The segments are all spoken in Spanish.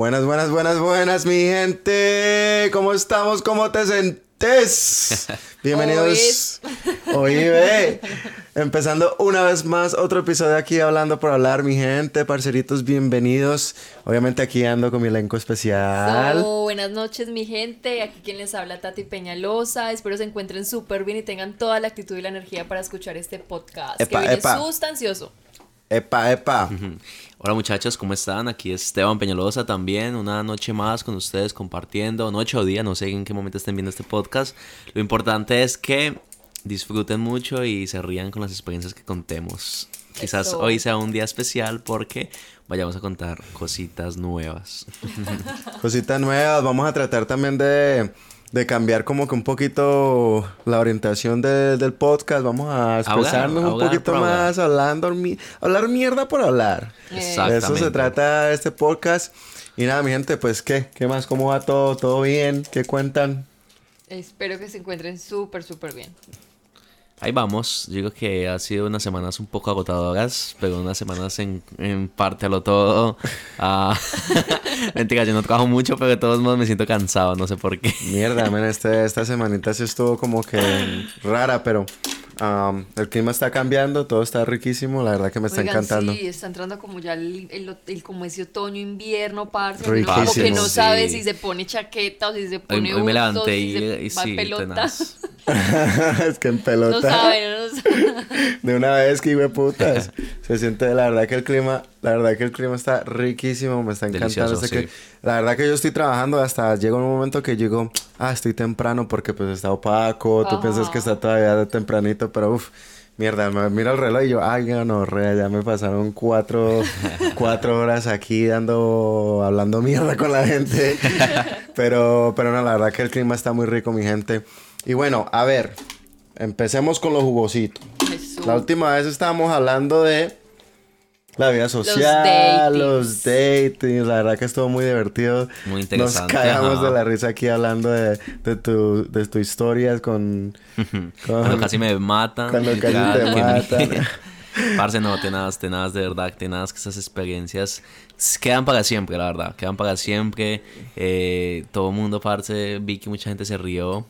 Buenas, buenas, buenas, buenas, mi gente. ¿Cómo estamos? ¿Cómo te sentes? Bienvenidos. Oye, Empezando una vez más otro episodio aquí hablando por hablar, mi gente, parceritos, bienvenidos. Obviamente aquí ando con mi elenco especial. buenas noches, mi gente. Aquí quien les habla Tati Peñalosa. Espero se encuentren súper bien y tengan toda la actitud y la energía para escuchar este podcast que viene sustancioso. Epa, epa. Hola muchachos, ¿cómo están? Aquí es Esteban Peñalosa también, una noche más con ustedes compartiendo, noche o día, no sé en qué momento estén viendo este podcast. Lo importante es que disfruten mucho y se rían con las experiencias que contemos. Quizás hoy sea un día especial porque vayamos a contar cositas nuevas. cositas nuevas, vamos a tratar también de de cambiar como que un poquito la orientación del podcast. Vamos a expresarnos un poquito más, hablando, hablar mierda por hablar. De eso se trata este podcast. Y nada, mi gente, pues, ¿qué? ¿Qué más? ¿Cómo va todo? ¿Todo bien? ¿Qué cuentan? Espero que se encuentren súper, súper bien. Ahí vamos. digo que ha sido unas semanas un poco agotadoras, pero unas semanas en, en parte a lo todo. Uh, mentira, yo no trabajo mucho, pero de todos modos me siento cansado, no sé por qué. Mierda, man, este, esta semanita sí estuvo como que rara, pero el clima está cambiando, todo está riquísimo, la verdad que me está encantando. Sí, está entrando como ya el, el, como ese otoño, invierno, parce. Como que no sabe si se pone chaqueta o si se pone hoy, hoy me levanté y, y, sí, pelota. es que en pelota. No sabe, no sabe. De una vez que hijo putas. Se siente, la verdad que el clima, la verdad que el clima está riquísimo, me está encantando. que, la verdad que yo estoy trabajando hasta llega un momento que llego, ah, estoy temprano porque pues está opaco, tú piensas que está todavía de tempranito, pero uff. Mierda, mira el reloj y yo, ay, no, rea, ya me pasaron cuatro, cuatro horas aquí dando, hablando mierda con la gente. Pero, pero no, la verdad que el clima está muy rico, mi gente. Y bueno, a ver, empecemos con los jugositos. La última vez estábamos hablando de la vida social, los datings. La verdad que estuvo muy divertido. Muy interesante. Nos cagamos de la risa aquí hablando de, de, tu, de tu historias con, Cuando casi me matan. Cuando casi te matan. Parce, no, tenaz, tenaz, de verdad, tenaz que esas experiencias quedan para siempre, la verdad. Quedan para siempre. Eh, todo el mundo, parce, vi que mucha gente se rió.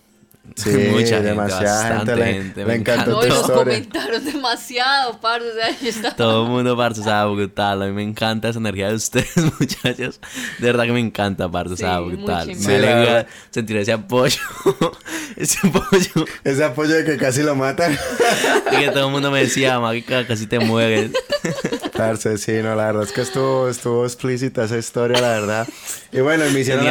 Sí, mucha demasiada gente, le, le, encantó no, los comentaron demasiado, parce, o sea, estaba... Todo el mundo, parce, o sea, brutal. A mí me encanta esa energía de ustedes, muchachos. De verdad que me encanta, parce, o sea, brutal. me alegra sentir ese apoyo. ese apoyo. Ese apoyo de que casi lo matan. y que todo el mundo me decía, marica, casi te mueres. Parce, sí, no, la verdad es que estuvo, estuvo explícita esa historia, la verdad. Y bueno, me hicieron,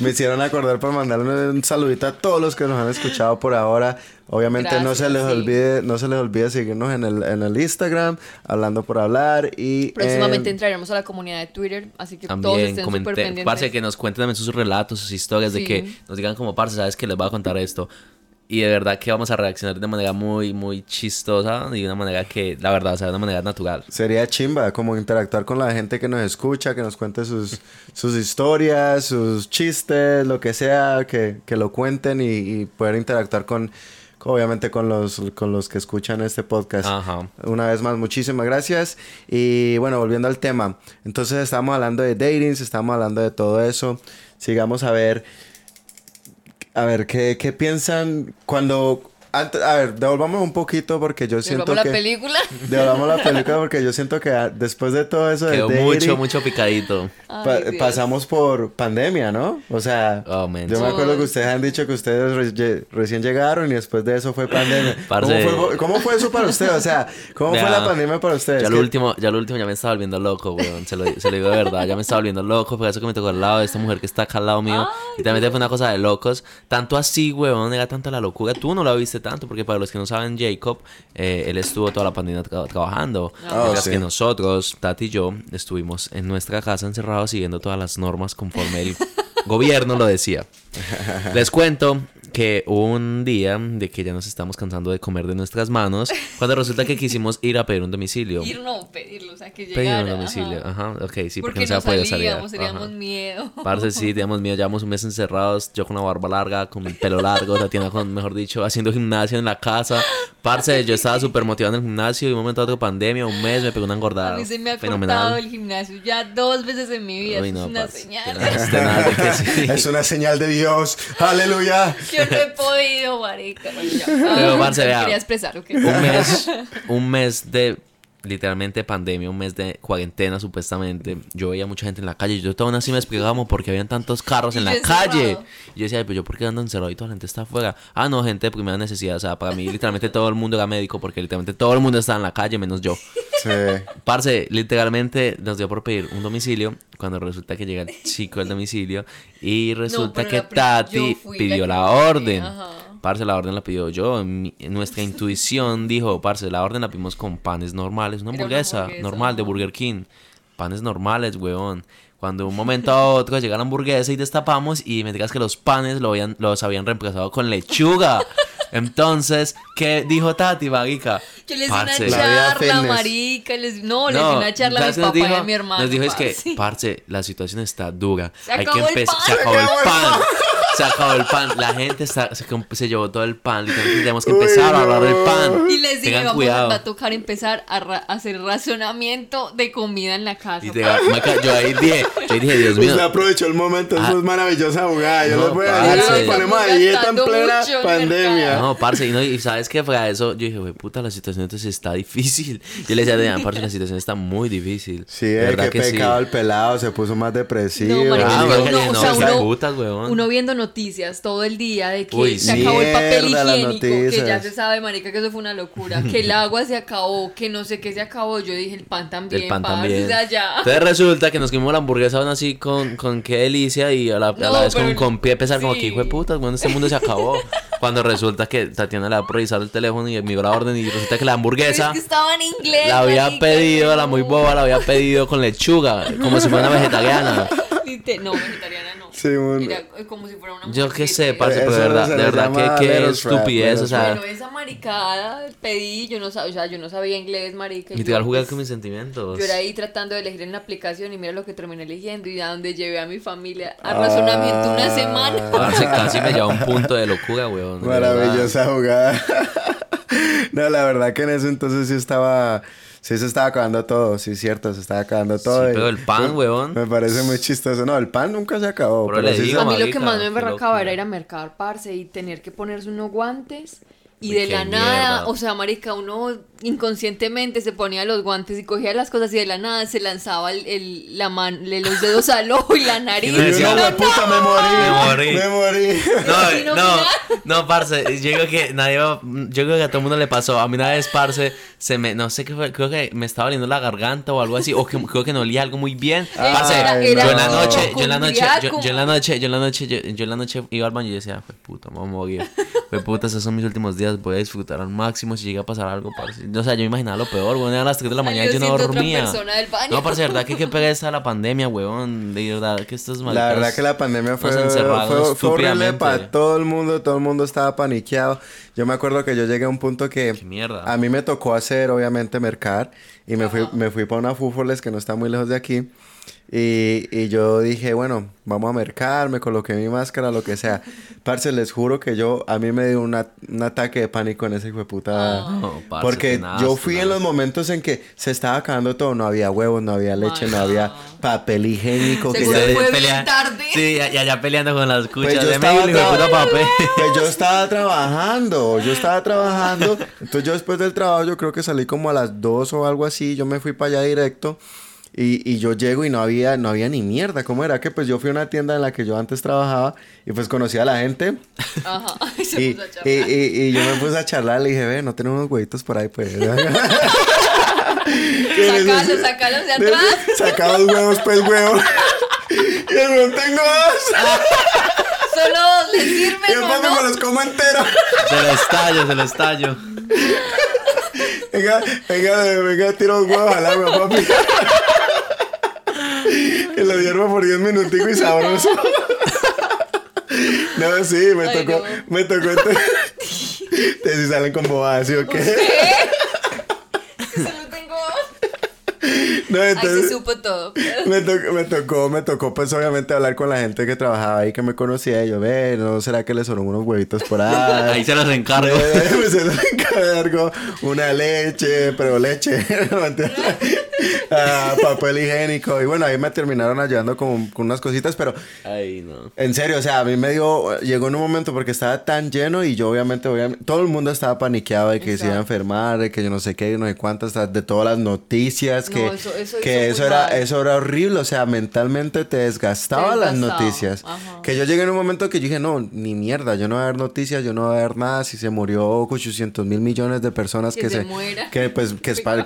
me hicieron acordar para mandarle un saludito a todos los que nos han escuchado por ahora. Obviamente no se les olvide, no se les olvide seguirnos en el, en el Instagram, hablando por hablar y próximamente entraremos a la comunidad de Twitter, así que todos estén súper pendientes. Parce, que nos cuenten también sus relatos, sus historias, de que nos digan como, parce, sabes que les voy a contar esto. Y de verdad que vamos a reaccionar de manera muy, muy chistosa y de una manera que, la verdad, o sea, de una manera natural. Sería chimba, como interactuar con la gente que nos escucha, que nos cuente sus, sus historias, sus chistes, lo que sea, que, que lo cuenten y, poder interactuar con, obviamente, con los, con los que escuchan este podcast. Ajá. Una vez más, muchísimas gracias. Y bueno, volviendo al tema. Entonces, estamos hablando de datings, estamos hablando de todo eso. Sigamos a ver a ver, ¿qué, qué piensan cuando a ver, devolvamos un poquito porque yo siento que... ¿Devolvamos la película? Devolvamos la película porque yo siento que después de todo eso Quedó mucho, mucho picadito. pasamos por pandemia, ¿no? O sea, oh, yo me acuerdo que ustedes han dicho que ustedes recién llegaron y después de eso fue pandemia. ¿Cómo fue, eso para ustedes? O sea, ¿cómo fue la pandemia para ustedes? Ya lo, último, ya lo último ya me estaba volviendo loco, weón. Se lo, se lo digo de verdad. Ya me estaba volviendo loco. Fue eso que me tocó al lado de esta mujer que está acá al lado mío. y también fue una cosa de locos. Tanto así, weón, era tanta la locura. Tú no la viste tanto, porque para los que no saben, Jacob, eh, él estuvo toda la pandemia trabajando. Oh, mientras que nosotros, Tati y yo, estuvimos en nuestra casa encerrados siguiendo todas las normas conforme el gobierno lo decía. Les cuento que un día de que ya nos estamos cansando de comer de nuestras manos, cuando resulta que quisimos ir a pedir un domicilio. Ir no, pedirlo, o sea, que llegara. Pedir un domicilio, ajá, ok, sí, porque, no se podía salir. Teníamos miedo. Parce, sí, teníamos miedo, llevamos un mes encerrados, yo con la barba larga, con el pelo largo, Tatiana con, mejor dicho, haciendo gimnasio en la casa. Parce, yo estaba súper motivado en el gimnasio y un momento de pandemia, un mes, me pegó una engordada. A mí se me ha cortado el gimnasio ya dos veces en mi vida. es una señal. Es una señal de Dios. Aleluya. Yo no he podido, marica. Pero, parce, Quería expresar, Un mes, un mes de literalmente pandemia, un mes de cuarentena supuestamente, yo veía mucha gente en la calle. Yo aún así me explicaba porque habían tantos carros en la calle. Y yo decía, pero yo por qué ando encerrado y toda la gente está afuera. Ah, no, gente de primera necesidad. O sea, para mí literalmente todo el mundo era médico porque literalmente todo el mundo estaba en la calle menos yo. Sí. Parce, literalmente nos dio por pedir un domicilio cuando resulta que llega el chico al domicilio y resulta que Tati pidió la, orden. Parce, la orden la pidió yo. nuestra intuición dijo, parce, la orden la pedimos con panes normales, una hamburguesa, normal de Burger King. Panes normales, weón. Cuando un momento a otro llega la hamburguesa y destapamos y me digas que los panes lo habían, los habían reemplazado con lechuga. Entonces, ¿qué dijo Tati, marica? Que les di una charla, marica. Les... No, les di una charla a mi papá y a mi hermano. Nos dijo, es que, parce, la situación está dura. Se Hay que empezar. Se acabó el pan se acabó el pan. La gente se, se, llevó todo el pan. Literalmente tenemos que empezar a hablar del pan. Y les dije, vamos, va a tocar empezar a, hacer racionamiento de comida en la casa. Y yo ahí dije, yo dije, Dios mío. Usted aprovechó el momento, eso ah. es maravillosa jugada. Yo no, les voy a decir, ponemos a dieta en plena pandemia. No, parce, y, no, y sabes qué fue a eso. Yo dije, güey, puta, la situación entonces está difícil. Yo le decía, parce, la situación está muy difícil. Sí, es que, que pecado el pelado, se puso más depresivo. No, ah, uno, o sea, uno, putas, uno viendo noticias todo el día de que se acabó el papel higiénico, que ya se sabe, marica, que eso fue una locura, que el agua se acabó, que no sé qué se acabó. Yo dije, el pan también, el pan también. Entonces resulta que nos comimos la hamburguesa aún así con, con qué delicia y a la, vez con, con pie pesar como que hijo de putas, bueno, este mundo se acabó. Cuando resulta que Tatiana le ha revisado el teléfono y envió la orden y resulta que la hamburguesa estaba en inglés. La había pedido, la muy boba, la había pedido con lechuga, como si fuera una vegetariana. No, vegetariana Sí, bueno. Era como si fuera una Yo qué sé, parce, pero de verdad, de verdad que, que estupidez, o sea. Bueno, esa maricada pedí, yo no sabía, o sea, yo no sabía inglés, marica. Y te iba a jugar con mis sentimientos. Yo era ahí tratando de elegir en la aplicación y mira lo que terminé eligiendo y a donde llevé a mi familia a razonamiento una semana. Parce, casi me lleva a un punto de locura, weón. Maravillosa jugada. no, la verdad que en eso entonces sí estaba Sí, se estaba acabando todo, sí, cierto, se estaba acabando todo. Sí, pero el pan, weón. Me parece muy chistoso. No, el pan nunca se acabó. Pero, a mí lo que más me embarracaba era ir a mercar, parce, y tener que ponerse unos guantes y de la nada, o sea, marica, uno inconscientemente se ponía los guantes y cogía las cosas y de la nada se lanzaba el, la man, los dedos al ojo y la nariz. Y decía, no, puta, me morí. Me morí. No, no, no, parce, yo creo que nadie yo creo que a todo el mundo le pasó. A mí una vez, parce, se me, no sé qué fue, creo que me estaba oliendo la garganta o algo así, o que, creo que no olía algo muy bien. parce, yo en la noche, yo en la noche, yo, en la noche, yo en la noche, yo, en la noche iba al baño y decía, fue puta, me voy a morir. Fue puta, esos son mis últimos días voy a disfrutar al máximo si llega a pasar algo, parce. O sea, yo me imaginaba lo peor, weón, a las 3 de la mañana y yo no dormía. No, parce, verdad que qué pereza la pandemia, weón. De verdad que esto es mal. La verdad que la pandemia fue, fue, fue horrible para todo el mundo, todo el mundo estaba paniqueado. Yo me acuerdo que yo llegué a un punto que mierda. a mí me tocó hacer, obviamente, mercar. Y me fui, me fui para una Fúfoles que no está muy lejos de aquí. Y, y, yo dije, bueno, vamos a mercar, me coloqué mi máscara, lo que sea. Parce, les juro que yo, a mí me dio un ataque de pánico en ese hijo de puta. porque yo fui en los momentos en que se estaba acabando todo. No había huevos, no había leche, no había papel higiénico. que ya fue bien tarde. Sí, y allá peleando con las cuchas pues de puta papel. Pues yo estaba trabajando, yo estaba trabajando. Entonces yo después del trabajo, yo creo que salí como a las dos o algo así. Yo me fui para allá directo. Y, y, yo llego y no había, no había ni mierda. ¿Cómo era? Que pues yo fui a una tienda en la que yo antes trabajaba y pues conocí a la gente. Ajá. Y, se y, puso a charlar. y, y, yo me puse a charlar. Le dije, ve, no tenemos unos huevitos por ahí, pues. sacalos, sacalos de atrás. Saca los huevos, pues, huevo. y el huevo tengo dos. Solo dos, le sirven. Y después no? me los como entero. Se lo estallo, se lo estallo. venga, venga, venga, tiro los huevos al agua, papi. Y lo hiervo por 10 minuticos y sabroso. No, sí, me tocó, me tocó. Te, si salen con bobadas, ¿sí o qué? No, entonces, Ahí se supo todo. Me, me, tocó, me tocó, pues obviamente hablar con la gente que trabajaba ahí, que me conocía. Y yo, ve, ¿no será que le sonó unos huevitos por ahí? ahí se los encargo. se los encargo. Una leche, pero leche. Ah, papel higiénico. Y bueno, ahí me terminaron ayudando con, con, unas cositas, pero. Ay, no. En serio, o sea, a mí me dio. Llegó en un momento porque estaba tan lleno y yo, obviamente, obviamente todo el mundo estaba paniqueado de que se iba a enfermar, de que yo no sé qué, no sé cuántas, de todas las noticias, que eso, que eso era, eso era horrible. O sea, mentalmente te desgastaba las noticias. Que yo llegué en un momento que yo dije, no, ni mierda, yo no voy a ver noticias, yo no voy a ver nada. Si se murió 800 mil millones de personas que, se. Que, pues, que,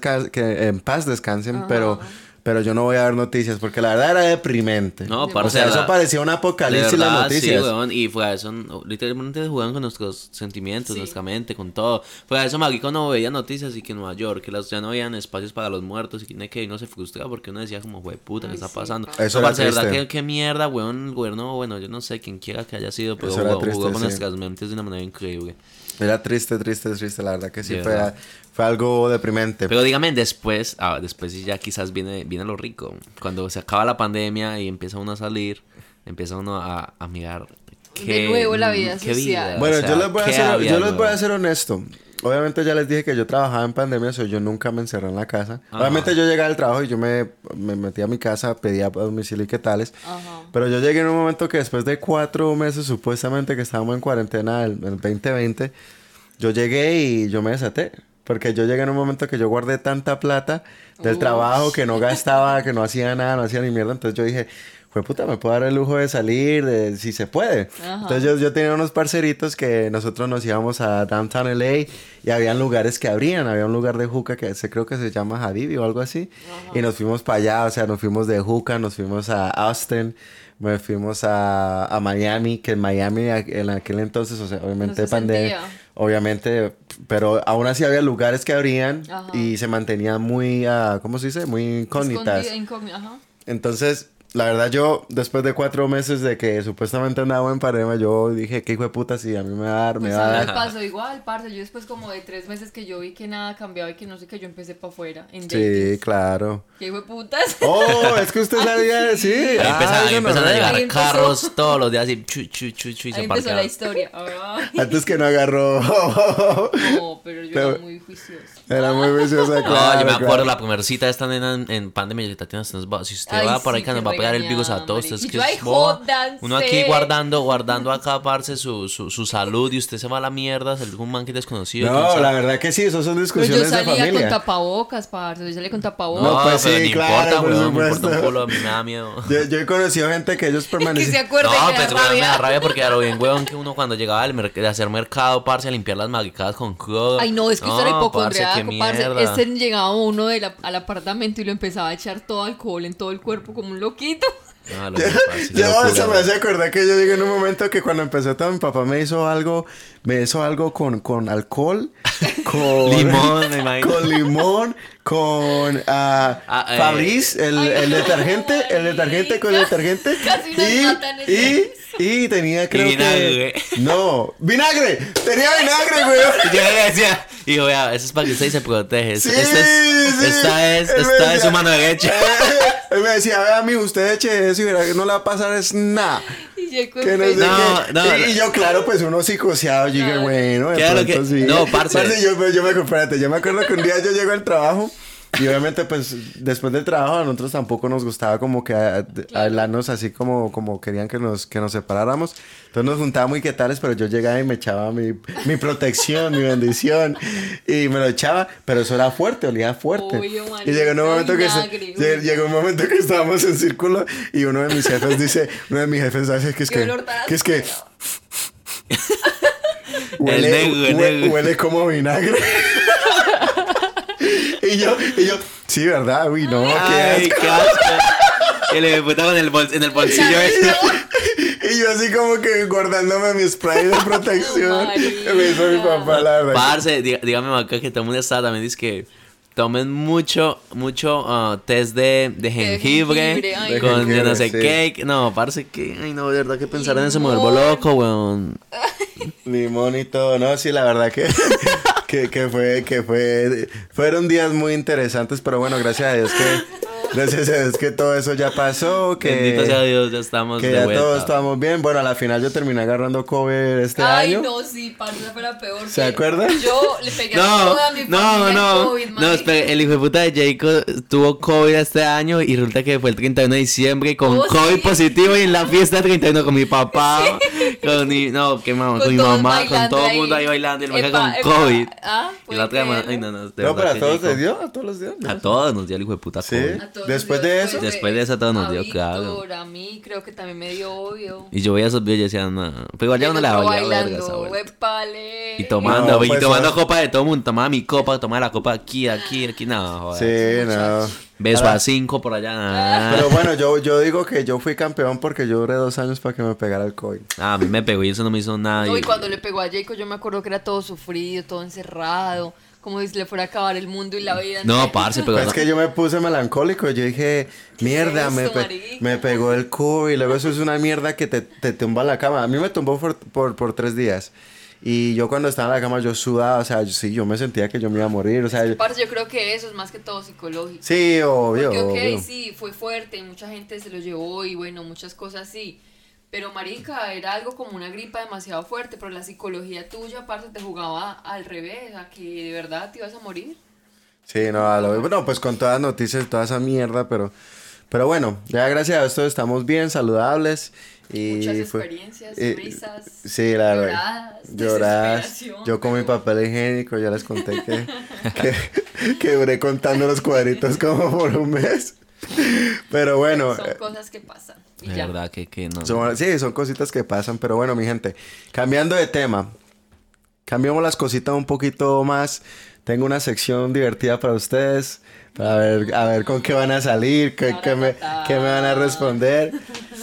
que, que en paz descansen, pero pero yo no voy a ver noticias porque la verdad era deprimente. No, para o sea, eso parecía un apocalipsis las noticias. Sí, weón, y fue a eso, literalmente jugaban con nuestros sentimientos, nuestra mente, con todo. Fue a eso, Magico no veía noticias y que en Nueva York, que las, ya no habían espacios para los muertos y que, que uno se frustraba porque uno decía como, güey, puta, ¿qué está pasando? Eso era verdad, ¿qué, qué mierda, weón, el gobierno, bueno, yo no sé quién quiera que haya sido, pero jugó, con nuestras mentes de una manera increíble. Era triste, triste, triste, la verdad que sí, fue, fue algo deprimente. Pero dígame, después, ah, después ya quizás viene, viene lo rico. Cuando se acaba la pandemia y empieza uno a salir, empieza uno a, a mirar. Qué, de nuevo la vida social. Bueno, yo, les voy, a ser, yo les voy a ser honesto. Obviamente ya les dije que yo trabajaba en pandemia, o yo nunca me encerré en la casa. Obviamente yo llegué al trabajo y yo me, me metí a mi casa, pedía domicilio y qué tales. Pero yo llegué en un momento que después de cuatro meses supuestamente que estábamos en cuarentena en el 2020, yo llegué y yo me desaté. Porque yo llegué en un momento que yo guardé tanta plata del trabajo que no gastaba, que no hacía nada, no hacía ni mierda. Entonces yo dije, fue puta, me puedo dar el lujo de salir, de, si se puede. Entonces yo, yo, tenía unos parceritos que nosotros nos íbamos a Downtown LA y habían lugares que abrían. Había un lugar de juca que se, creo que se llama Habibi o algo así. Y nos fuimos para allá, o sea, nos fuimos de juca, nos fuimos a Austin me fuimos a, a, Miami, que en Miami en aquel entonces, o sea, obviamente pandemia, obviamente, pero aún así había lugares que abrían y se mantenían muy, uh, ¿cómo se dice? Muy incógnitas. Entonces, la verdad yo, después de cuatro meses de que supuestamente andaba en Parema, yo dije, ¿qué hijo de puta si a mí me va a dar, me pues va a dar? me pasó igual, parce, yo después como de tres meses que yo vi que nada cambiaba y que no sé, que yo empecé para afuera, en Sí, claro. ¿Qué hijo de putas? Oh, es que usted sabía, sí. Ahí empezaron, empezaron a llegar carros todos los días y chu, chu, chu, chu, y se empezó la historia. Antes que no agarró. no, pero yo era muy juiciosa. Era muy juiciosa, claro. No, yo me acuerdo la primera cita esta nena en, en pandemia y Tatiana, si usted va por ahí que nos va pegar el virus a todos, es que es uno aquí guardando, guardando acá, parce, su, su, su, salud y usted se va a la mierda, un man que desconocido. No, la verdad que sí, eso son discusiones de familia. yo salía con tapabocas, parce, yo salía con tapabocas. No, pues sí, claro, importa, weón, me importa un culo, a mí me da miedo. Yo, yo he conocido gente que ellos permanecen. que se acuerda no, que pues me da rabia porque a lo bien, weón, que uno cuando llegaba al de hacer mercado, parce, a limpiar las magicadas con clodo. Ay, no, es que no, usted era hipocondriaco, parce. Este llegaba uno del, al apartamento y lo empezaba a echar todo alcohol en todo el cuerpo como un loquito. Ah, yo, eso me hace acordar que yo llegué en un momento que cuando empecé todo, mi papá me hizo algo, me hizo algo con, con alcohol, con limón, con limón, con ah eh. Fabriz, el, el, detergente, el detergente con el detergente. Casi y, y, y, tenía creo que no, vinagre, tenía vinagre, güey. Y yo le decía, hijo, vea, eso es para que usted se protege. Sí, esta es, esta es, esta es su mano derecha. Él me decía, vea, mi usted eche eso y verá que no le va a pasar es nada. Y yo, no, no, y, yo, claro, pues uno psicoseado, yo dije, bueno, de claro que, sí. No, parce. yo, yo me, espérate, yo me acuerdo que un día yo llego al trabajo y obviamente, pues, después del trabajo a nosotros tampoco nos gustaba como que hablarnos así como, como querían que nos, que nos separáramos. Entonces nos juntábamos muy tales, pero yo llegaba y me echaba mi, mi protección, mi bendición. Y me lo echaba, pero eso era fuerte, olía fuerte. y llegó un momento que llegó un momento que estábamos en círculo y uno de mis jefes dice, uno de mis jefes dice que es que, que es que huele, huele como vinagre. Y yo, y yo, sí, ¿verdad? Uy, no, Ay, qué asco. Y le puta en el, en el bolsillo ese. Y yo así como que guardándome mi spray de protección. me hizo mi papá, la verdad. Parce, dígame acá que todo el mundo estaba también dice que tomen mucho, mucho uh, test de, de jengibre, con yo no sé qué. No, parece que, ay no, de verdad que pensar en eso me vuelvo loco, weón. Limón y todo, no, sí, la verdad que, que, que fue, que fue, fueron días muy interesantes, pero bueno, gracias a Dios que Gracias a Dios que todo eso ya pasó. Que, Bendito sea Dios, ya estamos Que ya todos estamos bien. Bueno, a la final yo terminé agarrando COVID este año. Ay, no, sí, parce, fue la peor. ¿Se acuerdan? Yo le pegué no, a toda mi no, no, COVID, No, espera, el hijo de puta de Jacob tuvo COVID este año y resulta que fue el 31 de diciembre con oh, COVID positivo y en la fiesta 31 con mi papá, con mi, no, qué mamá, con, mi mamá, con todo el mundo ahí bailando y el con COVID. Ah, y la otra ay, no, no, no, pero a todos les dio, a todos los dio. A todos nos dio el hijo de puta COVID. Después de eso. Después de eso todo nos dio claro. A mí creo que también me dio obvio. Y yo veía esos videos y decía, no. Pero igual ya no la bailando, Y tomando, y pues, tomando copa de todo el mundo. Tomaba mi copa, tomaba la copa aquí, aquí, aquí. No, Sí, no. Beso a cinco por allá. Pero bueno, yo, yo digo que yo fui campeón porque yo duré dos años para que me pegara el COVID. Ah, a mí me pegó y eso no me hizo nada. No, y cuando le pegó a Jacob yo me acuerdo que era todo sufrido, todo encerrado como si le fuera a acabar el mundo y la vida. No, parce, pero... Es que yo me puse melancólico. Yo dije, mierda, me, me, pegó el cubo y luego eso es una mierda que te, te tumba la cama. A mí me tumbó por, por, por, tres días. Y yo cuando estaba en la cama yo sudaba, o sea, yo, sí, yo me sentía que yo me iba a morir, o sea... Parce, yo creo que eso es más que todo psicológico. Sí, obvio, Porque, ok, sí, fue fuerte, mucha gente se lo llevó y bueno, muchas cosas sí pero marica, era algo como una gripa demasiado fuerte, pero la psicología tuya aparte te jugaba al revés, a que de verdad te ibas a morir. Sí, no, lo, bueno, pues con todas las noticias, toda esa mierda, pero, pero bueno, ya gracias a esto estamos bien, saludables. Y Muchas experiencias, risas, sí, la verdad, lloradas, Yo con mi papel higiénico, ya les conté que, que, que duré contando los cuadritos como por un mes. Pero bueno. Son cosas que pasan. Y verdad que, que no. sí, son cositas que pasan, pero bueno, mi gente, cambiando de tema, cambiamos las cositas un poquito más. Tengo una sección divertida para ustedes, para ver, a ver con qué van a salir, qué, qué me, qué me van a responder.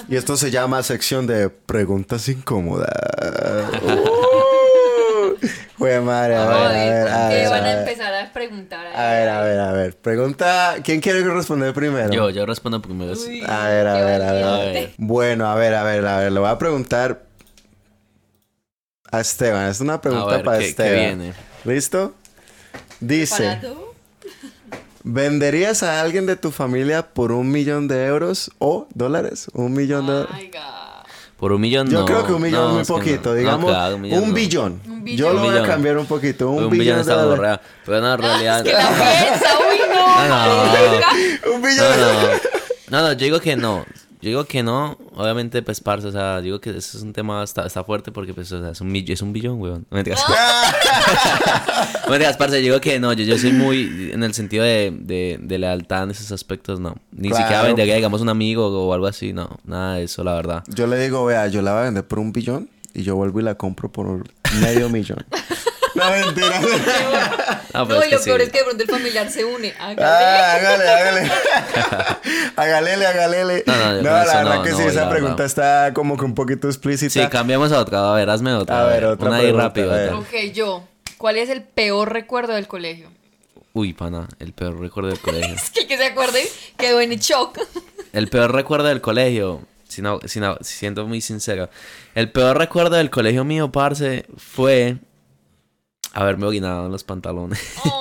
Y esto se llama sección de preguntas incómodas. Fue madre, a ver, a ver, a ver. van a empezar a preguntar. A ver, a ver, a ver. Pregunta, ¿quién quiere responder primero? Yo, yo respondo primero. a ver, a ver, a ver, Bueno, a ver, a ver, a ver, le voy a preguntar a Esteban. Es una pregunta para Esteban. ¿qué viene? ¿Listo? Dice. ¿Venderías a alguien de tu familia por un millón de euros o dólares? Un millón de dólares. Por un millón Yo creo que un millón es muy poquito. Digamos, un, billón. Yo lo voy a cambiar un poquito. Un, billón, está borrado. Pero no, en realidad... Es que la uy, no. No, un billón. No, no, yo digo que no. Yo digo que no, obviamente, pues, parce, o sea, digo que eso es un tema, está, está fuerte porque, pues, o sea, es un, es un billón, weón. No me digas. no me digas, parce, yo digo que no, yo, yo soy muy, en el sentido de, de, de lealtad en esos aspectos, no. Ni siquiera vendería, digamos, un amigo o algo así, no, nada de eso, la verdad. Yo le digo, vea, yo la voy a vender por un billón y yo vuelvo y la compro por medio millón. No, mentira. No, no y lo peor es que de pronto el familiar se une. Hágale. Ah, hágale, hágale. hágale, hágale. No, no, no la verdad que sí, esa pregunta está como que un poquito explícita. Sí, cambiamos a otra. A ver, hazme otra. A ver, otra. Una ahí rápido. Ok, yo. ¿Cuál es el peor recuerdo del colegio? Uy, pana, el peor recuerdo del colegio. es que que se acuerde quedó en shock. el peor recuerdo del colegio. Si no, si no, siento muy sincero. El peor recuerdo del colegio mío, parce, fue haberme orinado en los pantalones.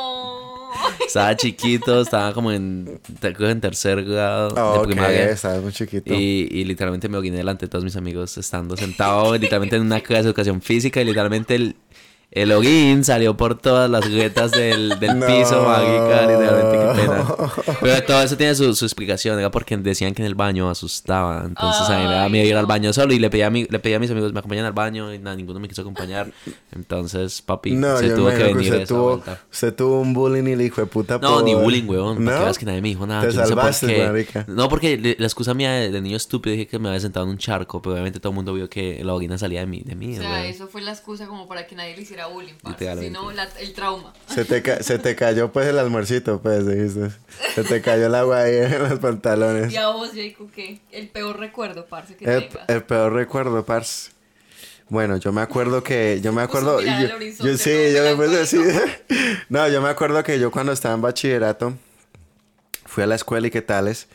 Oh. estaba chiquito, estaba como en, en tercer grado de primaria. estaba muy chiquito. Y, y, literalmente me oriné delante de todos mis amigos estando sentado literalmente en una clase de educación física y literalmente el, el login salió por todas las grietas del, del piso, mágica, literalmente, qué pena. Pero todo eso tiene su, su, explicación, era porque decían que en el baño asustaba. Entonces a mí me daba miedo ir al baño solo y le pedí a, mi, le pedí a mis amigos me acompañan al baño y nada, ninguno me quiso acompañar. Entonces, papi, se tuvo que venir. Usted, tuvo, usted tuvo un bullying y le dijo de puta No, ni bullying, weón. ¿No? Porque que nadie me dijo nada. Te salvaste, marica. No, porque la excusa mía de, niño estúpido dije que me había sentado en un charco, pero obviamente todo el mundo vio que la orina salía de mí. De mí o sea, eso fue la excusa como para que nadie le hiciera bullying sino el trauma. Se te, se te cayó pues el almuercito, pues, dijiste. Se te cayó el agua ahí en los pantalones. ¿Y a vos, Jacob, qué? El peor recuerdo, parce, que el, El peor recuerdo, parce. Bueno, yo me acuerdo que, yo me acuerdo, yo, sí, yo me puse así. no, yo me acuerdo que yo cuando estaba en bachillerato, fui a la escuela y qué tales,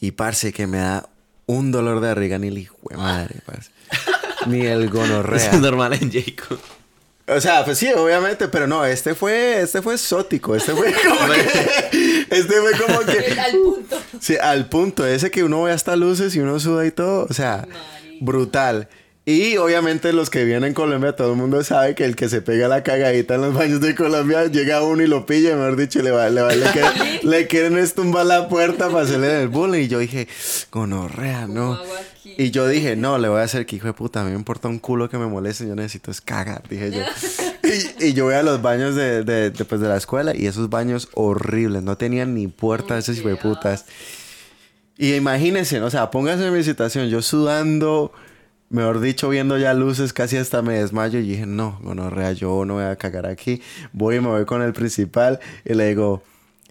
y parce que me da un dolor de barriga ni el hijo de madre, parce. ni el gonorrea. Es normal en Jacob. O sea, pues sí, obviamente, pero no, este fue, este fue exótico, este fue como que, este fue como que... al punto. Sí, al punto, ese que uno ve hasta luces y uno suda y todo, o sea, brutal. Y obviamente los que vienen en Colombia, todo el mundo sabe que el que se pega la cagadita en los baños de Colombia, llega uno y lo pilla, mejor dicho, le, va, le, va, le, quieren, le quieren estumbar la puerta para hacerle el bullying. Y yo dije, gonorrea, no. Y yo dije, no, le voy a hacer que hijo de puta, a mí me importa un culo que me moleste, yo necesito es cagar, dije yo. y, yo voy a los baños de, de, de, pues, de, la escuela y esos baños horribles, no tenían ni puertas, esos hijo de putas. Y imagínense, o sea, pónganse en mi situación, yo sudando mejor dicho, viendo ya luces, casi hasta me desmayo y dije, no, rea yo no voy a cagar aquí. Voy y me voy con el principal y le digo,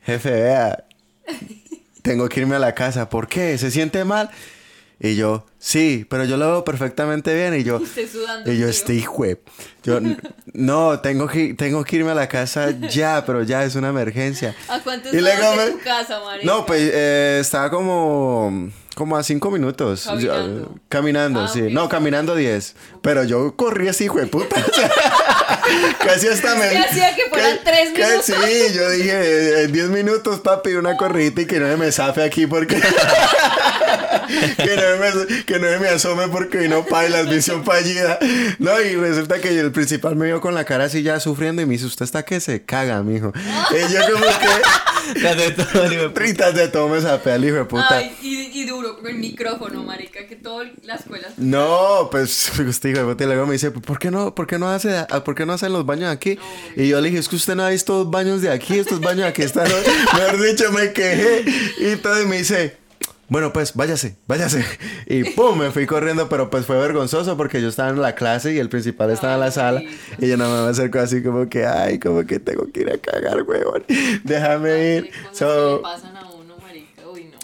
jefe, vea, tengo que irme a la casa. ¿Por qué? ¿Se siente mal? Y yo, sí, pero yo lo veo perfectamente bien. Y yo, y yo estoy hijo. Yo, no, tengo que, tengo que irme a la casa ya, pero ya es una emergencia. ¿A cuántos y de tu casa, María? No, pues eh, estaba como como a cinco minutos. Caminando, ah, sí. No, caminando diez. Pero yo corrí así, hijo de puta. casi hasta me. ¿Qué hacía que fueran tres minutos? sí, yo dije, en diez minutos, papi, una corrida y que no me zafe aquí porque. que, no me, que no me asome porque no las visión fallida. No, y resulta que el principal me vio con la cara así ya sufriendo y me dice, usted está que se caga, mijo. y yo como que... de todo, Tritas de todo me zapé al hijo de puta. Ay, y, y duro con el micrófono, marica, que toda la escuela... No, pues, usted hijo de puta, y luego me dice, ¿por qué no, por qué no hace, por qué no hacen los baños aquí? y yo le dije, es que usted no ha visto los baños de aquí, estos baños aquí están... Mejor dicho, me quejé. Y todo me dice bueno, pues váyase, váyase. Y pum, me fui corriendo, pero pues fue vergonzoso porque yo estaba en la clase y el principal estaba en la sala. Y yo nada más me acerco así como que, ay, como que tengo que ir a cagar, huevón. Déjame ir. So,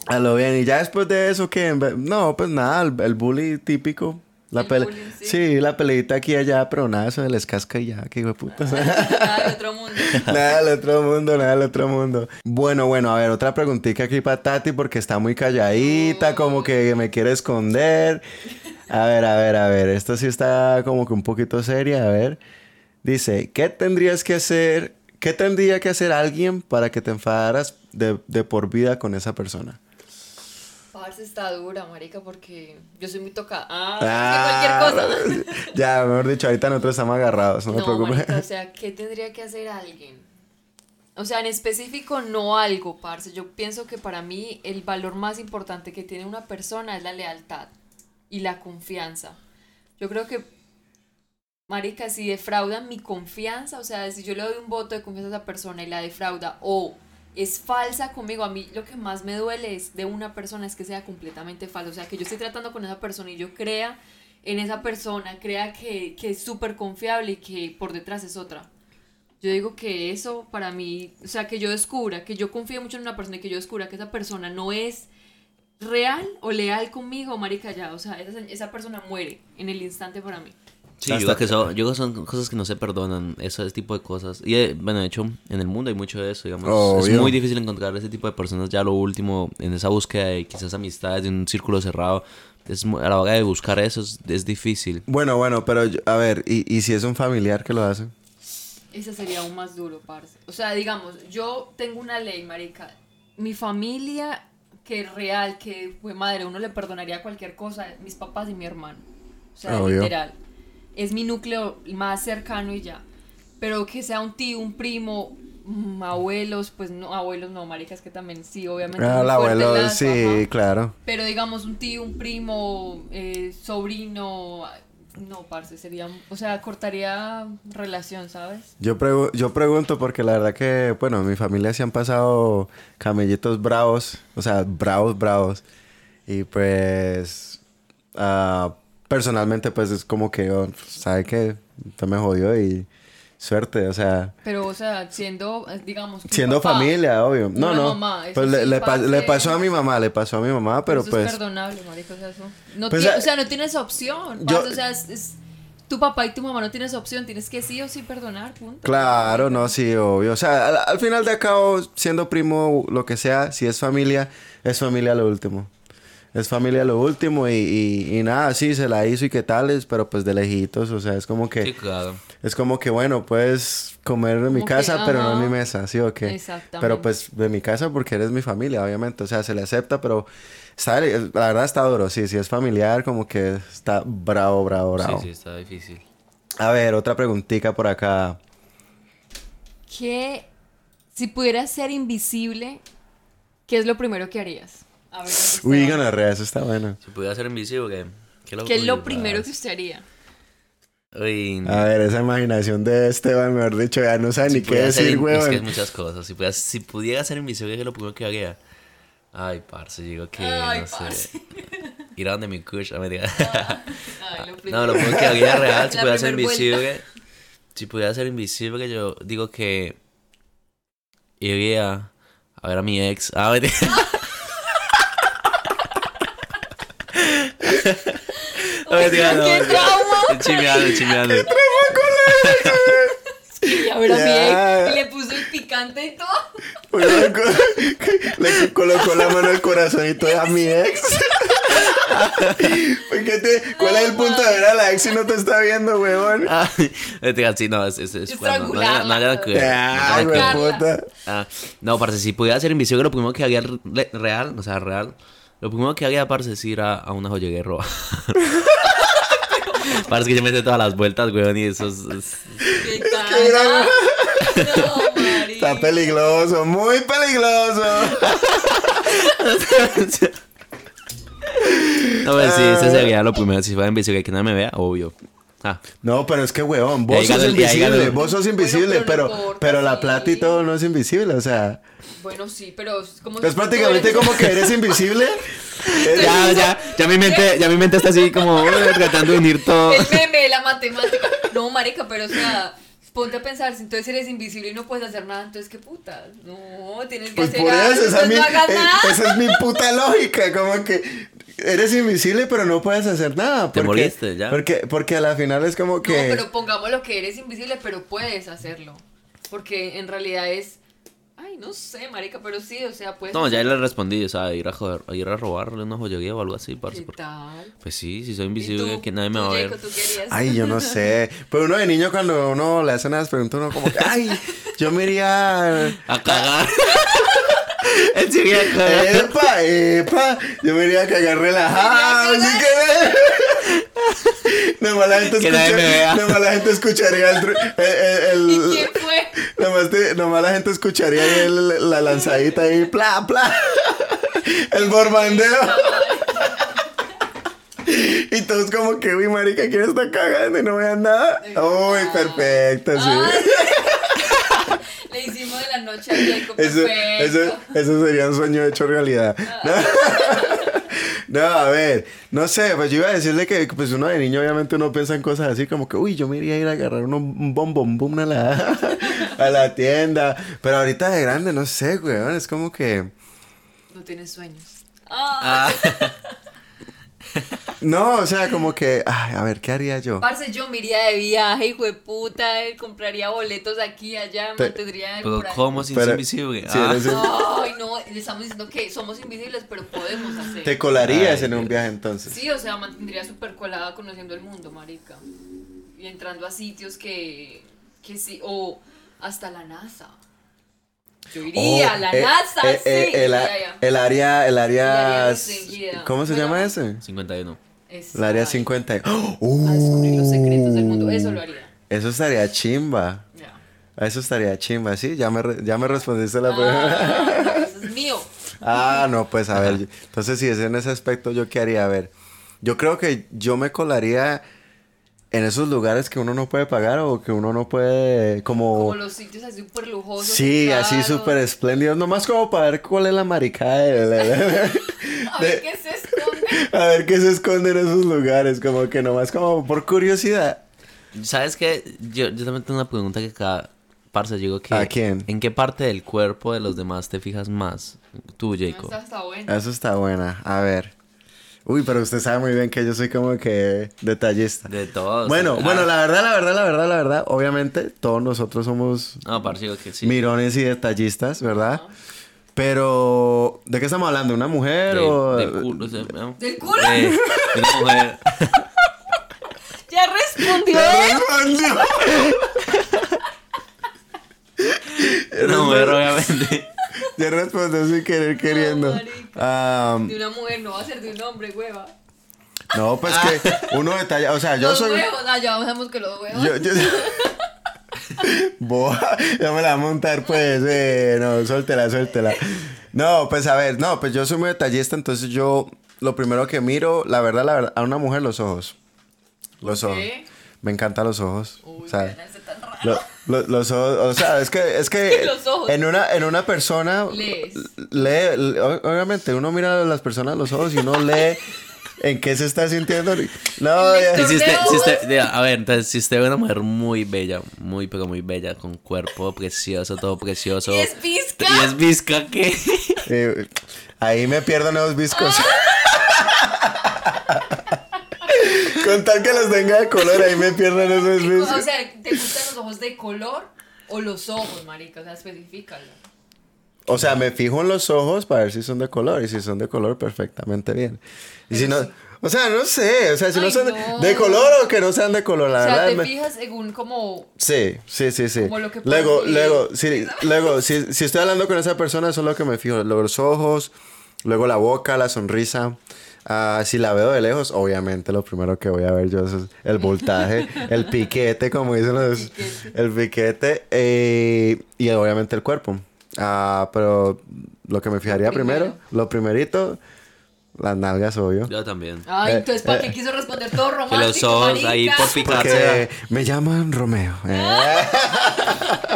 a lo bien. Y ya después de eso, que No, pues nada, el bully típico. La pele ¿sí? la peleita aquí y allá, pero nada, eso de les casca y ya, que hijo de puta. nada del otro mundo. nada del otro mundo, nada del otro mundo. Bueno, bueno, a ver, otra preguntita aquí para Tati porque está muy calladita, como que me quiere esconder. A ver, a ver, a ver, esto sí está como que un poquito seria, a ver. Dice, ¿qué tendrías que hacer, qué tendría que hacer alguien para que te enfadaras de, de por vida con esa persona? Parce está dura, marica, porque yo soy muy tocada. Ah, cualquier cosa. ya, mejor dicho, ahorita nosotros estamos agarrados, no, me preocupes. o sea, ¿qué tendría que hacer alguien? O sea, en específico no algo, parce. Yo pienso que para mí el valor más importante que tiene una persona es la lealtad y la confianza. Yo creo que, marica, si defraudan mi confianza, o sea, si yo le doy un voto de confianza a esa persona y la defrauda, o es falsa conmigo. A mí lo que más me duele es de una persona es que sea completamente falsa. O sea, que yo estoy tratando con esa persona y yo crea en esa persona, crea que, que es súper confiable y que por detrás es otra. Yo digo que eso para mí, o sea, que yo descubra, que yo confío mucho en una persona y que yo descubra que esa persona no es real o leal conmigo, marica, ya, o sea, esa, esa persona muere en el instante para mí. Sí, yo creo, que son, yo son cosas que no se perdonan, ese tipo de cosas. Y eh, bueno, de hecho, en el mundo hay mucho de eso, digamos. Es muy difícil encontrar ese tipo de personas ya lo último, en esa búsqueda de quizás amistades, de un círculo cerrado. Es, a la hora de buscar eso es, difícil. Bueno, bueno, pero a ver, ¿y, ¿y si es un familiar que lo hace? Ese sería aún más duro, parce. O sea, digamos, yo tengo una ley, marica. Mi familia, que es real, que fue madre, uno le perdonaría cualquier cosa, mis papás y mi hermano. O sea, literal es mi núcleo más cercano y ya. Pero que sea un tío, un primo, mm, abuelos, pues no, abuelos no, maricas que también sí, obviamente. Ah, el abuelo, sí, claro. Pero digamos un tío, un primo, eh, sobrino, no, parce, sería, o sea, cortaría relación, ¿sabes? Yo, yo pregunto porque la verdad que, bueno, en mi familia se han pasado camellitos bravos, o sea, bravos, bravos. Y pues, uh, personalmente, pues es como que, oh, sabe que usted me jodió y suerte, o sea. Pero, o sea, siendo, digamos. Siendo familia, obvio. No, no. pues le, le, pasó a mi mamá, le pasó a mi mamá, pero eso pues. Es perdonable, marico, o sea, eso. No pues, o sea, no tienes opción. o sea, es, tu papá y tu mamá no tienes opción, tienes que sí o sí perdonar, punto. Claro, no, sí, obvio. O sea, al, final de cabo, siendo primo, lo que sea, si es familia, es familia lo último. Es familia lo último y, y, nada, sí, se la hizo y qué tales, pero pues de lejitos, o sea, es como que... Sí, claro. Es como que, bueno, puedes comer en mi casa, pero no en mi mesa, ¿sí o qué? Exactamente. Pero pues de mi casa porque eres mi familia, obviamente, o sea, se le acepta, pero la verdad está duro, sí, sí es familiar, como que está bravo, bravo, bravo. Sí, sí, está difícil. A ver, otra preguntita por acá. ¿Qué, si pudieras ser invisible, qué es lo primero que harías? A ver, Uy, eso está bueno. Si pudiera ser invisible, ¿qué, ¿Qué es lo primero que usted haría? Uy, a ver, esa imaginación de Esteban, mejor dicho, ya no sabe ni qué decir, güey. Es que hay muchas cosas. Si pudiera, si pudiera ser invisible, ¿qué es lo primero que haría? Ay, parce, digo que, no sé. Ir a donde mi kush, a me diga. No, lo primero que haría real, si pudiera ser invisible. Si pudiera ser invisible, yo digo que iría a ver a mi ex. Ah, me ¡Qué trauma! Chimeando, chimeando. ¡Qué trauma con la! Y a ver a mi ex. Y le puso el picante y todo. le colocó la mano al corazonito a mi ex. te, ¿Cuál es el punto de ver a la ex si no te está viendo, weón? Ah, sí, no, es, es, es cuando. No, no, Ah, no, parce, si pudiera ser invisible, lo primero que haría real, o sea, real, lo primero que haría, parce, es ir a, a una joyería roja. Parece que yo me todas las vueltas, weón, y eso es. ¿Qué tal? No, Está peligroso, muy peligroso. no, pues sí, ese sería lo primero. Si fuera invisible, que nadie me vea, obvio. Ah. No, pero es que, weón, vos sos invisible, vos sos invisible, pero, pero, la plata y todo no es invisible, o sea. Bueno, sí, pero es como. Es prácticamente como que eres invisible. ya, ya, ya mi mente, ya mi mente está así como tratando de unir todo. El meme, la matemática. No, marica, pero o sea ponte a pensar, si entonces eres invisible y no puedes hacer nada, entonces qué puta. No, tienes que pues hacer por eso, esa, mi, no eh, esa es mi puta lógica, como que eres invisible pero no puedes hacer nada. Porque, Te moriste ya. Porque, porque a la final es como que... No, pero pongamos lo que eres invisible pero puedes hacerlo. Porque en realidad es Ay, no sé, marica, pero sí, o sea, pues... No, ya le respondí, o sea, ir a, joder, ir a robarle una joyería o algo así, parce. ¿Qué tal? Pues sí, si soy invisible, que nadie me va a ver. Ay, yo no sé. Pero uno de niño cuando uno le hace unas preguntas, uno como que, ay, yo me iría... A cagar. Él se a cagar. Epa, epa, yo me iría a cagar relajado, así que... Nomás la gente, escucha, nomás la gente escucharía el, el, ¿Y quién fue? Nomás, nomás, la gente escucharía el, la lanzadita ahí, pla, pla. El borbandeo. Y todos como que, uy, marica, ¿quién está cagando y no vean nada? Uy, perfecto, sí. Le hicimos de la noche Jacob, eso, sería un sueño hecho realidad. Ah. No, a ver, no sé, pues yo iba a decirle que pues uno de niño obviamente uno piensa en cosas así como que, uy, yo me iría a ir a agarrar un bombón boom a la, a la tienda. Pero ahorita de grande, no sé, güey, es como que... No tienes sueños. Ah. No, o sea, como que, ay, a ver, ¿qué haría yo? Parce, yo me iría de viaje, hijo de puta, eh, compraría boletos aquí, allá, me mantendría Pero, ¿cómo si pero, invisible? Ah. Ay, no, le estamos diciendo que somos invisibles, pero podemos hacer. ¿Te colarías en un viaje entonces? Sí, o sea, mantendría súper colada conociendo el mundo, marica. Y entrando a sitios que, que sí, o hasta la NASA. Yo iría, oh, la eh, NASA, eh, eh, sí. el, el, área, el área, ¿cómo se llama ese? 51. el área 51. ¡Oh! A descubrir los secretos del mundo, eso lo haría. Eso estaría chimba. Eso estaría chimba, sí, ya me, ya me respondiste la ah, pregunta. eso es mío. ah, no, pues a ver, entonces si es en ese aspecto, ¿yo qué haría? A ver, yo creo que yo me colaría en esos lugares que uno no puede pagar o que uno no puede como... Como los sitios así súper lujosos. Sí, así súper espléndidos, nomás como para ver cuál es la maricada de... a ver qué se esconde. A ver qué se esconde en esos lugares, como que nomás como por curiosidad. ¿Sabes qué? Yo, yo también tengo una pregunta que cada... Parce, digo que... ¿A quién? ¿En qué parte del cuerpo de los demás te fijas más? Tú, Jacob. Esa está buena. Eso está buena. A ver. Uy, pero usted sabe muy bien que yo soy como que detallista. De todos. Bueno, bueno, la verdad, la verdad, la verdad, la verdad, obviamente todos nosotros somos no, parecido que sí. mirones y detallistas, ¿verdad? Pero, ¿de qué estamos hablando? ¿Una mujer o...? Del culo. ¿Del culo? de una mujer. ya respondió. Ya respondió. una mujer, obviamente. Ya respondió sin querer queriendo. Um, de una mujer, no va a ser de un hombre, hueva. No, pues que uno detalla, o sea, yo los soy... Huevos, ah, ya sabemos que los huevos. Yo, yo... Boa, ya me la voy a montar pues, eh, no, suéltela, suéltela. No, pues a ver, no, pues yo soy muy detallista, entonces yo lo primero que miro, la verdad, la verdad, a una mujer los ojos. Los ojos. Me encantan los ojos. Uy, o sea, los ojos, o sea, es que, es que en una, en una persona lee, obviamente uno mira a las personas los ojos y uno lee en qué se está sintiendo. No, Si usted, si usted, a ver, entonces, si usted ve una mujer muy bella, muy, pero muy bella, con cuerpo precioso, todo precioso. ¿Y es visca? ¿Y es visca qué? Eh, ahí me pierdo nuevos viscos. Con tal que los tenga de color, ahí me pierden esos viscos. O sea, ¿te gustan los ojos de color o los ojos, marica? O sea, especifícalo. O sea, me fijo en los ojos para ver si son de color. Y si son de color, perfectamente bien. Y si no. O sea, no sé. O sea, si no son De, color o que no sean de color, la verdad. O sea, te fijas según como. Sí, sí, sí, sí. Como lo que luego, luego, sí, luego, si, si estoy hablando con esa persona, eso es lo que me fijo. Luego los ojos, luego la boca, la sonrisa. Uh, si la veo de lejos, obviamente lo primero que voy a ver yo es el voltaje, el piquete, como dicen los. El piquete. Eh, y obviamente el cuerpo. Ah, pero lo que me fijaría primero, lo primerito, las nalgas, obvio. Yo también. Ay, eh, entonces, ¿para qué eh, quiso responder todo romántico, Que los ojos ahí por picarse. me llaman Romeo. Eh.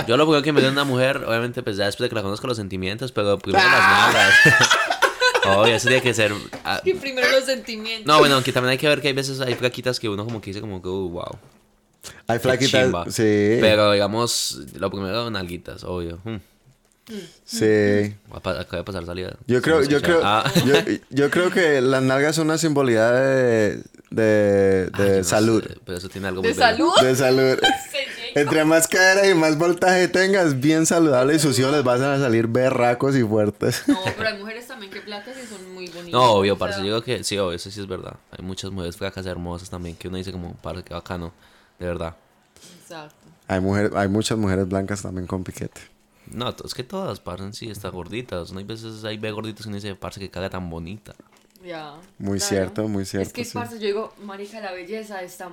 Yo lo primero que me dio una mujer, obviamente, pues ya después de que la conozco los sentimientos, pero primero las nalgas. Obvio, eso tiene que ser. Ah. Y primero los sentimientos. No, bueno, aunque también hay que ver que hay veces hay flaquitas que uno como que dice como que, uh, wow. Hay flaquitas, sí. Pero digamos, lo primero, nalguitas, obvio. Hmm. Sí. Acaba de pasar salida. Yo creo, yo creo, ah. yo, creo que las nalgas son una simbolidad de, de, de salud. pero eso tiene algo ¿De salud? De salud. Entre más cadera y más voltaje tengas, bien saludable y sus hijos les van a salir berracos y fuertes. No, pero hay mujeres también que placas y son muy bonitas. No, obvio, parce, yo digo que sí, obvio, eso sí es verdad. Hay muchas mujeres flacas hermosas también que uno dice como, parce, que bacano, de verdad. Exacto. Hay, mujer, hay muchas mujeres blancas también con piquete. No, es que todas, parecen sí, están gorditas. No hay veces ahí ve gorditas y uno dice, parce, que caga tan bonita. Ya. Muy cierto, muy cierto. Es que, parce, yo digo, marica, la belleza está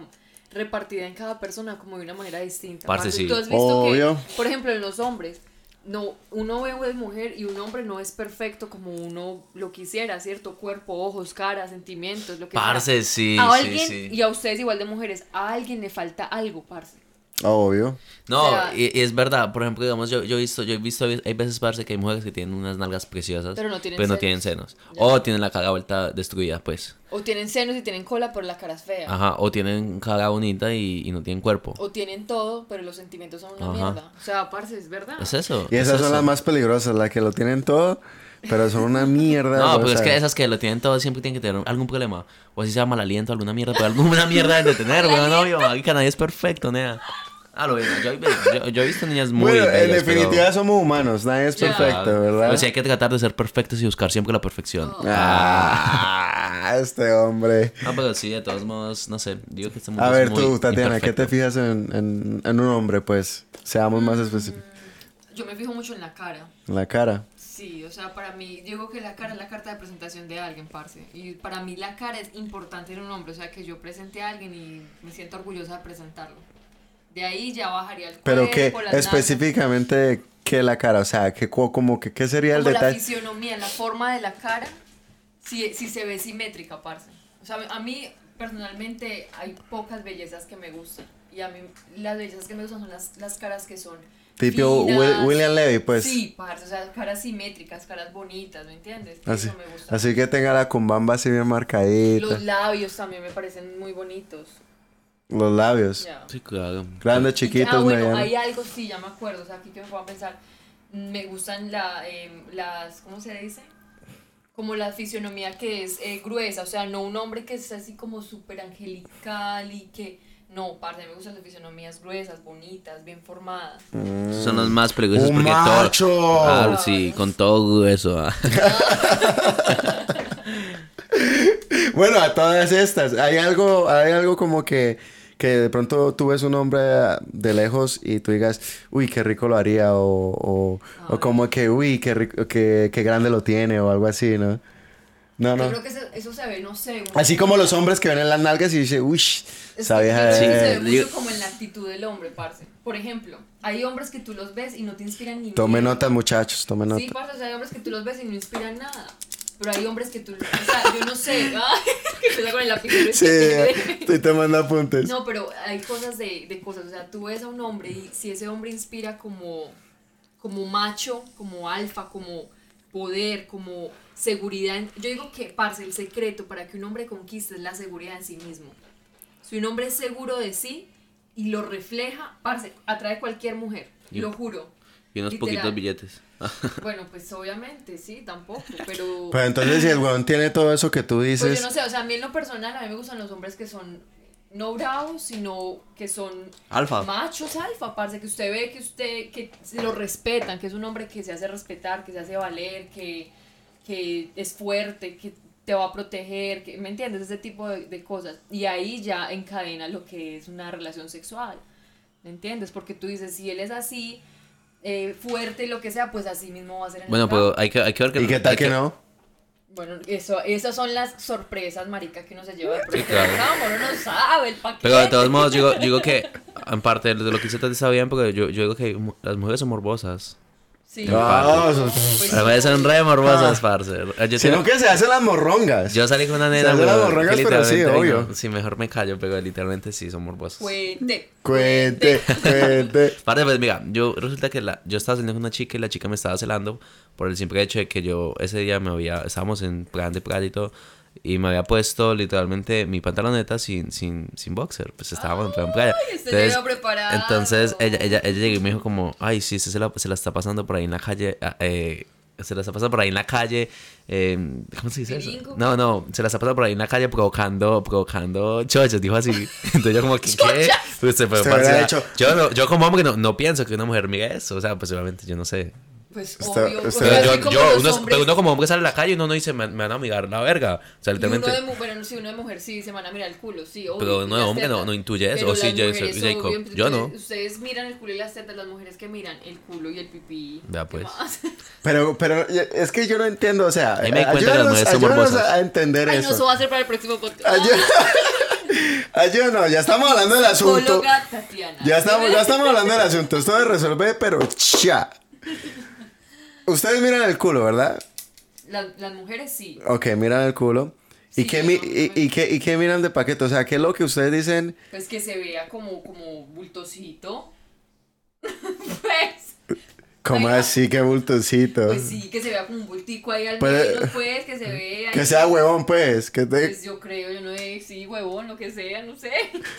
repartida en cada persona como de una manera distinta. Parce, sí. Tú has visto que, por ejemplo, en los hombres, no, uno ve una mujer y un hombre no es perfecto como uno lo quisiera, ¿cierto? Cuerpo, ojos, cara, sentimientos, lo que parce, sí, a sí, alguien, sí. Y a ustedes igual de mujeres, a alguien le falta algo, parce. Obvio. No, y, es verdad, por ejemplo, digamos, yo, yo he visto, yo he visto, hay veces parece que hay mujeres que tienen unas nalgas preciosas, pero no tienen, senos. O tienen la cara vuelta destruida, pues. O tienen senos y tienen cola, pero la cara es fea. Ajá, o tienen cara bonita y, no tienen cuerpo. O tienen todo, pero los sentimientos son una mierda. O sea, parce, es verdad. Es eso. Y esas son las más peligrosas, las que lo tienen todo. Pero son una mierda. No, pero es que esas que lo tienen todo siempre tienen que tener algún problema. O así se llama mal aliento, alguna mierda, pero alguna mierda de tener, weón. No, yo, que nadie es perfecto, nea. Ah, lo mismo. Yo, yo, he visto niñas muy bueno, en definitiva somos humanos. Nadie es perfecto, ¿verdad? Pues sí, hay que tratar de ser perfectos y buscar siempre la perfección. Oh. Ah, este hombre. No, pero sí, de todos modos, no sé. Digo que este A ver, tú, Tatiana, ¿qué te fijas en, en, en, un hombre? Pues, seamos más específicos. Mm, yo me fijo mucho en la cara. ¿En la cara? Sí, o sea, para mí, digo que la cara es la carta de presentación de alguien, parce. Y para mí la cara es importante en un hombre. O sea, que yo presente a alguien y me siento orgullosa de presentarlo. De ahí ya bajaría el Pero que específicamente que la cara, o sea, que como que qué sería el detalle. La fisionomía, la forma de la cara, si, si se ve simétrica, parce. O sea, a mí personalmente hay pocas bellezas que me gustan. Y a mí las bellezas que me gustan son las, las caras que son Tipo William Levy, pues. Sí, parce, o sea, caras simétricas, caras bonitas, ¿me entiendes? Así, Eso me gusta. así que tenga la cumbamba así bien marcadita. Los labios también me parecen muy bonitos. Los labios. Sí, claro. Grandes, chiquitos, ah, bueno, hay algo, sí, ya me acuerdo. O sea, aquí que me puedo pensar. Me gustan la, eh, las, ¿cómo se dice? como la fisionomía que es eh, gruesa, o sea, no un hombre que es así como súper angelical y que... No, parte, me gustan las fisionomías gruesas, bonitas, bien formadas. Son los más peligrosos porque macho. todo... Ah, sí, con todo grueso. Ah. bueno, a todas estas, hay algo, hay algo como que que de pronto tú ves un hombre de lejos y tú digas, uy, qué rico lo haría, o, o, como que, uy, qué, rico, qué, qué, grande lo tiene, o algo así, ¿no? No, no. Yo creo que eso, se ve, no sé. Así como los hombres que ven en las nalgas y dicen, uy, esa vieja sí, se ve mucho como en la actitud del hombre, parce. Por ejemplo, hay hombres que tú los ves y no te inspiran ni Tome nota, muchachos, tome nota. Sí, parce, o sea, hay hombres que tú los ves y no inspiran nada. Pero hay hombres que tú, o sea, yo no sé, que con el lápiz. Sí, estoy tomando apuntes. No, pero hay cosas de, de cosas, o sea, tú ves a un hombre y si ese hombre inspira como, como macho, como alfa, como poder, como seguridad. Yo digo que, parce, el secreto para que un hombre conquiste es la seguridad en sí mismo. Si un hombre es seguro de sí y lo refleja, parce, atrae cualquier mujer, lo juro. Y unos poquitos billetes. Bueno, pues obviamente, sí, tampoco, pero... Pero entonces si el weón tiene todo eso que tú dices... Pues yo no sé, o sea, a mí en lo personal, a mí me gustan los hombres que son no bravos, sino que son alfa. machos alfa, parce, que usted ve que usted, que lo respetan, que es un hombre que se hace respetar, que se hace valer, que, que es fuerte, que te va a proteger, que, ¿me entiendes? Ese tipo de, de cosas. Y ahí ya encadena lo que es una relación sexual, ¿me entiendes? Porque tú dices, si él es así eh, fuerte, lo que sea, pues así mismo va a ser en Bueno, pero hay que, hay que ver que... ¿Y qué tal que, no? Bueno, eso, esas son las sorpresas, marica, que uno se lleva sí, claro. uno no sabe el paquete. Pero de todos modos, digo, digo que en parte de lo que usted está bien, porque yo, yo digo que las mujeres son morbosas. Sí. No, son... Pues, son re morbosas, ah. parce. Yo Sino que se hacen las morrongas. Yo salí con una nena. Se hacen las morrongas, pero sí, obvio. sí, mejor me callo, pero literalmente sí son morbosas. Cuente. Cuente, cuente. Parce, pues mira, yo resulta que la, yo estaba saliendo con una chica y la chica me estaba celando por el simple hecho de que yo ese día me había, estábamos en plan de playa y todo. Y me había puesto literalmente mi pantaloneta sin, sin, sin boxer. Pues estábamos en playa. Entonces, entonces ella, ella, ella llegó y me dijo como, ay, sí, se la, se la está pasando por ahí en la calle. Ah, eh, se la está pasando por ahí en la calle. Eh, ¿Cómo se dice eso? No, no, se la está pasando por ahí en la calle provocando, provocando chochos, dijo así. Entonces yo como que, ¿qué? Pues se fue yo, no, yo como hombre no, no pienso que una mujer mire eso. O sea, pues obviamente yo no sé. Pues obvio. yo, yo uno, pero uno como hombre sale a la calle y uno no dice, me, me van a mirar la verga. O sea, literalmente. Uno de, bueno, si uno de mujer sí se van a mirar el culo, sí, obvio. Pero uno de hombre no, no intuye eso. O sí, yo, yo, yo, yo no. Ustedes miran el culo y las tetas, las mujeres que miran el culo y el pipí. Ya, pues. Pero, pero es que yo no entiendo, o sea. Ahí me cuenta que las mujeres son morbosas. a entender Ay, eso. No, eso va a ser para el próximo podcast. Ayúdanos, ya estamos hablando del asunto. Ya estamos, ya estamos hablando del asunto. Esto de resolver, pero ya. Ustedes miran el culo, ¿verdad? las mujeres sí. Ok, miran el culo. ¿Y, qué y, qué, ¿Y qué miran de paquete? O sea, ¿qué es lo que ustedes dicen? Pues que se vea como, como bultosito. pues. ¿Cómo así que bultosito? Pues sí, que se vea como un bultico ahí al menos, pues, que se vea. Que sea huevón, pues. Que te... Pues yo creo, yo no sé, sí, huevón, lo que sea, no sé.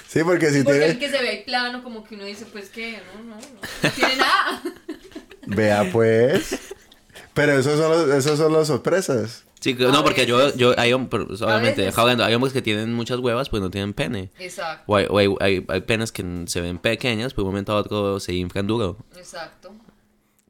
Sí, porque si porque tiene... que se ve plano, como que uno dice, pues que, no, no, no, no tiene nada. Vea, pues. Pero esos son los, esos son las sorpresas. Sí, no, porque yo, yo hay, pues, obviamente, hay hombres que tienen muchas huevas, pues no tienen pene. Exacto. O hay, hay, hay, hay penes que se ven pequeñas, pues un momento a otro se inflan duro. Exacto.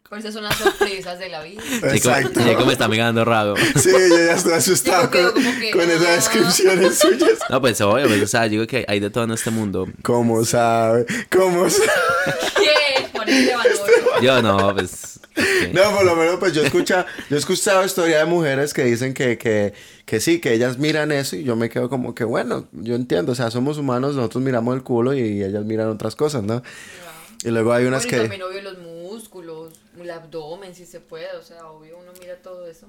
Por eso son las sorpresas de la vida. Exacto. Chico me está mirando raro. Sí, yo ya estoy asustado con, con esas ah. descripciones suyas. No, pues obvio, pues, o sea, digo que hay de todo en este mundo. ¿Cómo sabe? ¿Cómo sabe? ¿Qué? Ponete valor. Yo no, pues... No, por lo menos pues yo escucha, yo he escuchado historias de mujeres que dicen que, que, que sí, que ellas miran eso y yo me quedo como que bueno, yo entiendo, o sea, somos humanos, nosotros miramos el culo y ellas miran otras cosas, ¿no? Y luego hay unas que... también obvio los músculos, el abdomen, si se puede, o sea, obvio uno mira todo eso.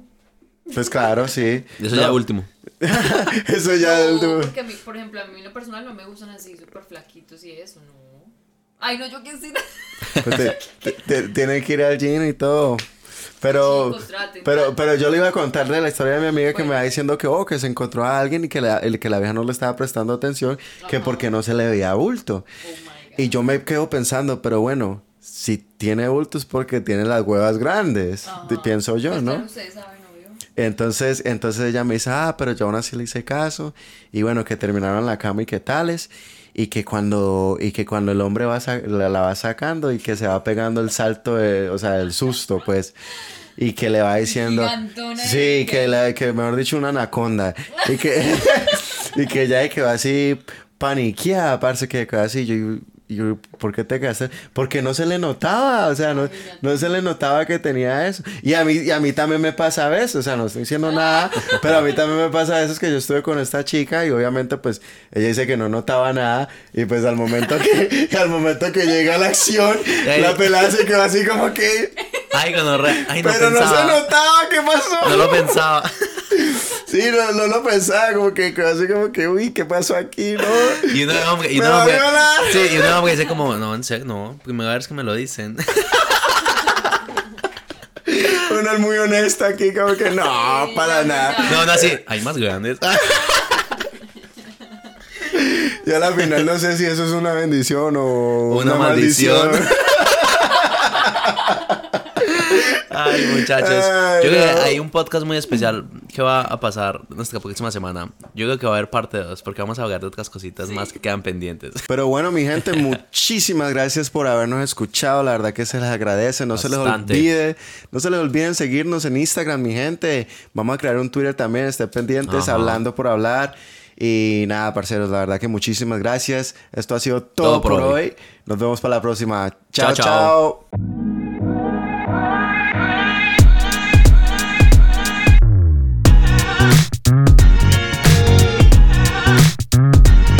Pues claro, sí. Eso ya último. eso ya último. Porque a mí, por ejemplo, a mí en lo personal no me gustan así súper flaquitos y eso, no. Ay, no, yo qué sé. Pues tienen que ir al gym y todo. Pero, pero, pero yo le iba a contarle la historia de mi amiga que me va diciendo que, oh, que se encontró a alguien y que la, el, que la vieja no le estaba prestando atención, que porque no se le veía bulto. Oh y yo me quedo pensando, pero bueno, si tiene bulto es porque tiene las huevas grandes, pienso yo, pues ¿no? Entonces, entonces ella me dice, ah, pero yo aún así le hice caso. Y bueno, que terminaron la cama y que tales. Y que cuando, y que cuando el hombre va la, la, va sacando y que se va pegando el salto, de, o sea, el susto, pues. Y que le va diciendo... Sí, que, la, que mejor dicho una anaconda. Y que, y que ya que va así paniqueada, parece que queda así. Yo, yo, ¿por qué te quedaste? Porque no se le notaba, o sea, no, no se le notaba que tenía eso. Y a mí, y a mí también me pasa a veces, o sea, no estoy diciendo nada, pero a mí también me pasa a veces que yo estuve con esta chica y obviamente pues ella dice que no notaba nada y pues al momento que, al momento que llega la acción, la pelada se quedó así como que... Ay, no, re... Ay, no pero no se notaba, ¿qué pasó? No lo pensaba. Sí, no, no, lo pensaba, como que así como que, uy, ¿qué pasó aquí, no? Y uno, hombre, y uno, hombre, sí, y uno hombre dice como, no, en serio, no, primera vez que me lo dicen. Uno es muy honesto aquí, como que no, para nada. No, no, así, hay más grandes. Y a la final no sé si eso es una bendición o una, maldición. maldición. Ay, muchachos. yo creo que hay un podcast muy especial que va a pasar nuestra próxima semana. Yo creo que va a haber parte 2 porque vamos a hablar de otras cositas más que quedan pendientes. Pero bueno, mi gente, muchísimas gracias por habernos escuchado. La verdad que se les agradece. No se les olvide. No se les olviden seguirnos en Instagram, mi gente. Vamos a crear un Twitter también. Estén pendientes, hablando por hablar. Y nada, parceros, la verdad que muchísimas gracias. Esto ha sido todo, por, hoy. Nos vemos para la próxima. chao. chao.